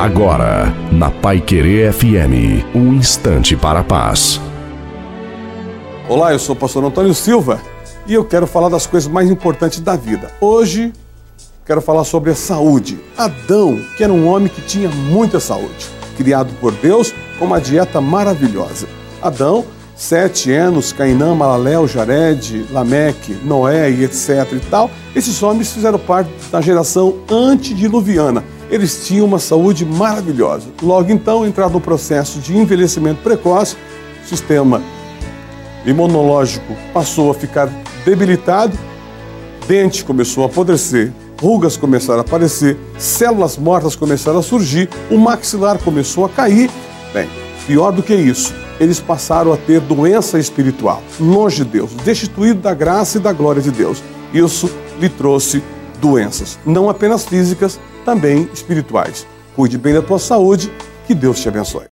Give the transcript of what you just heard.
Agora, na Pai Querer FM, um instante para a paz. Olá, eu sou o pastor Antônio Silva e eu quero falar das coisas mais importantes da vida. Hoje, quero falar sobre a saúde. Adão, que era um homem que tinha muita saúde, criado por Deus com uma dieta maravilhosa. Adão, sete anos, Cainã, Malaléu, Jared, Lameque, Noé e etc e tal, esses homens fizeram parte da geração antediluviana eles tinham uma saúde maravilhosa. Logo então, entrado no processo de envelhecimento precoce, o sistema imunológico passou a ficar debilitado, dente começou a apodrecer, rugas começaram a aparecer, células mortas começaram a surgir, o maxilar começou a cair. Bem, pior do que isso, eles passaram a ter doença espiritual, longe de Deus, destituído da graça e da glória de Deus. Isso lhe trouxe doenças, não apenas físicas, também espirituais. Cuide bem da tua saúde, que Deus te abençoe.